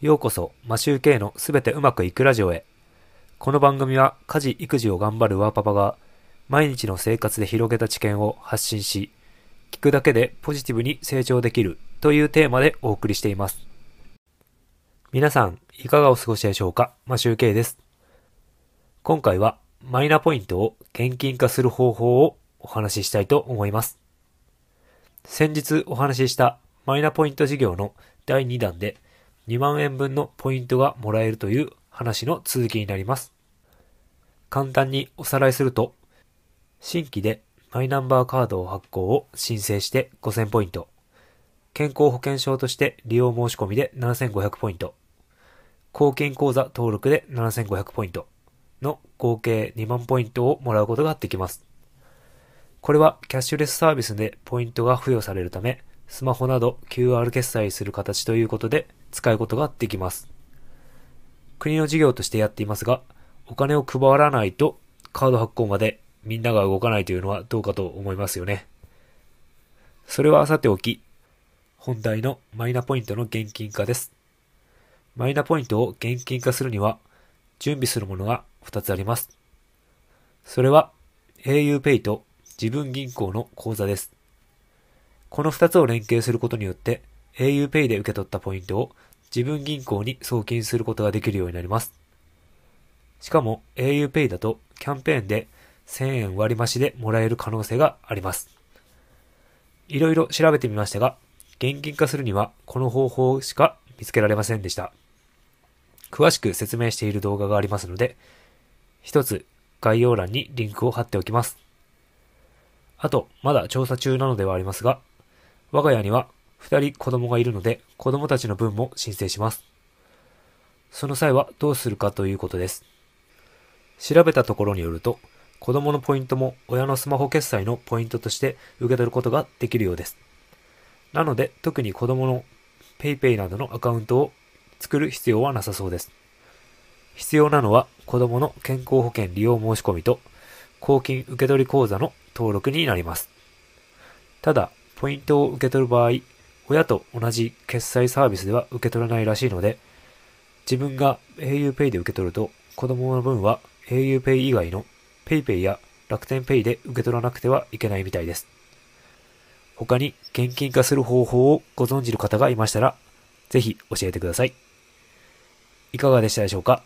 ようこそ、マシューケイのすべてうまくいくラジオへ。この番組は家事・育児を頑張るワーパパが毎日の生活で広げた知見を発信し、聞くだけでポジティブに成長できるというテーマでお送りしています。皆さん、いかがお過ごしでしょうか？マシューケイです。今回はマイナポイントを現金化する方法をお話ししたいと思います。先日お話ししたマイナポイント事業の第2弾で2万円分のポイントがもらえるという話の続きになります。簡単におさらいすると、新規でマイナンバーカードを発行を申請して5000ポイント、健康保険証として利用申し込みで7500ポイント、公金口座登録で7500ポイントの合計2万ポイントをもらうことができます。これはキャッシュレスサービスでポイントが付与されるため、スマホなど QR 決済する形ということで使うことができます。国の事業としてやっていますが、お金を配らないとカード発行までみんなが動かないというのはどうかと思いますよね。それはさておき、本題のマイナポイントの現金化です。マイナポイントを現金化するには、準備するものが2つあります。それは auPay と自分銀行の口座です。この2つを連携することによって auPay で受け取ったポイントを自分銀行に送金することができるようになります。しかも auPay だとキャンペーンで1000円割増でもらえる可能性があります。いろいろ調べてみましたが、現金化するにはこの方法しか見つけられませんでした。詳しく説明している動画がありますので、一つ概要欄にリンクを貼っておきます。あと、まだ調査中なのではありますが、我が家には二人子供がいるので、子供たちの分も申請します。その際はどうするかということです。調べたところによると、子供のポイントも親のスマホ決済のポイントとして受け取ることができるようです。なので、特に子供の PayPay などのアカウントを作る必要はなさそうです。必要なのは子供の健康保険利用申し込みと公金受取口座の登録になります。ただ、ポイントを受け取る場合、親と同じ決済サービスでは受け取れないらしいので、自分が auPay で受け取ると子供の分は auPay 以外の PayPay や楽天 Pay で受け取らなくてはいけないみたいです。他に現金化する方法をご存知の方がいましたら、ぜひ教えてください。いかがでしたでしょうか？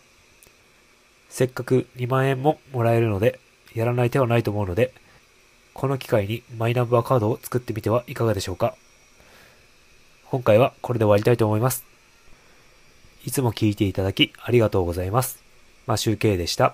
せっかく2万円ももらえるので、やらない手はないと思うので、この機会にマイナンバーカードを作ってみてはいかがでしょうか？今回はこれで終わりたいと思います。いつも聞いていただきありがとうございます。マシュウケイでした。